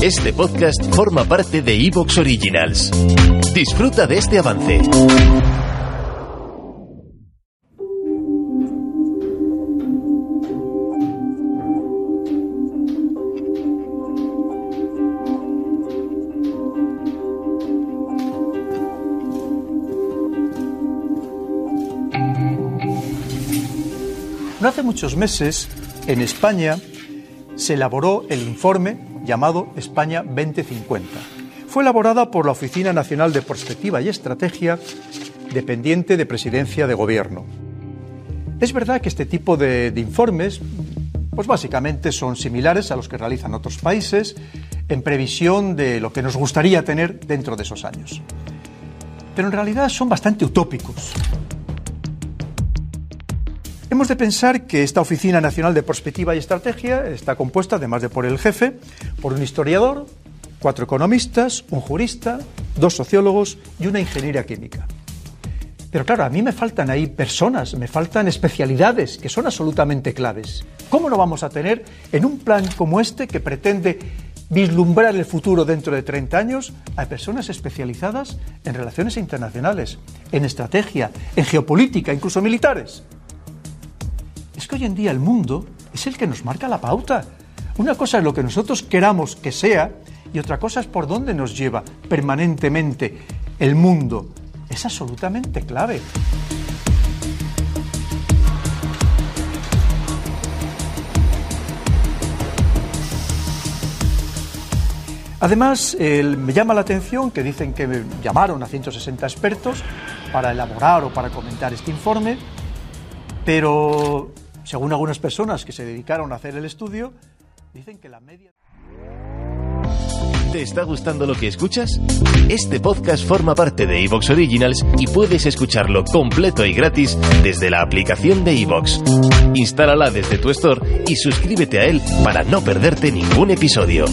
Este podcast forma parte de Evox Originals. Disfruta de este avance. No hace muchos meses, en España, se elaboró el informe llamado España 2050. Fue elaborada por la Oficina Nacional de Perspectiva y Estrategia, dependiente de Presidencia de Gobierno. Es verdad que este tipo de, de informes, pues básicamente son similares a los que realizan otros países en previsión de lo que nos gustaría tener dentro de esos años. Pero en realidad son bastante utópicos. Hemos de pensar que esta Oficina Nacional de Prospectiva y Estrategia está compuesta, además de por el jefe, por un historiador, cuatro economistas, un jurista, dos sociólogos y una ingeniera química. Pero claro, a mí me faltan ahí personas, me faltan especialidades que son absolutamente claves. ¿Cómo no vamos a tener en un plan como este que pretende vislumbrar el futuro dentro de 30 años a personas especializadas en relaciones internacionales, en estrategia, en geopolítica, incluso militares? Que hoy en día el mundo es el que nos marca la pauta. Una cosa es lo que nosotros queramos que sea y otra cosa es por dónde nos lleva permanentemente el mundo. Es absolutamente clave. Además, me llama la atención que dicen que me llamaron a 160 expertos para elaborar o para comentar este informe, pero según algunas personas que se dedicaron a hacer el estudio, dicen que la media... ¿Te está gustando lo que escuchas? Este podcast forma parte de Evox Originals y puedes escucharlo completo y gratis desde la aplicación de Evox. Instálala desde tu store y suscríbete a él para no perderte ningún episodio.